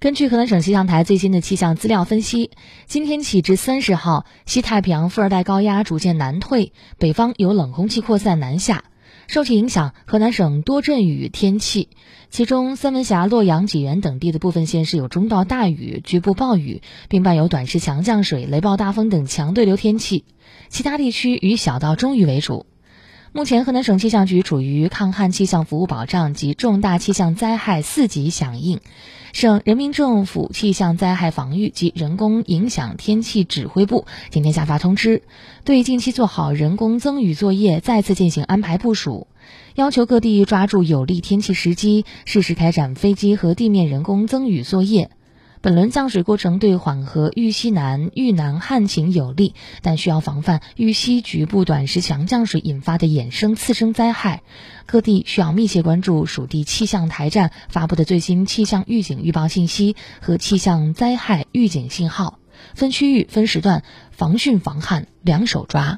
根据河南省气象台最新的气象资料分析，今天起至三十号，西太平洋副热带高压逐渐南退，北方有冷空气扩散南下。受其影响，河南省多阵雨天气，其中三门峡、洛阳、济源等地的部分县市有中到大雨，局部暴雨，并伴有短时强降水、雷暴大风等强对流天气。其他地区以小到中雨为主。目前，河南省气象局处于抗旱气象服务保障及重大气象灾害四级响应。省人民政府气象灾害防御及人工影响天气指挥部今天下发通知，对近期做好人工增雨作业再次进行安排部署，要求各地抓住有利天气时机，适时开展飞机和地面人工增雨作业。本轮降水过程对缓和豫西南、豫南旱情有利，但需要防范豫西局部短时强降水引发的衍生次生灾害。各地需要密切关注属地气象台站发布的最新气象预警预报信息和气象灾害预警信号，分区域、分时段防汛防旱两手抓。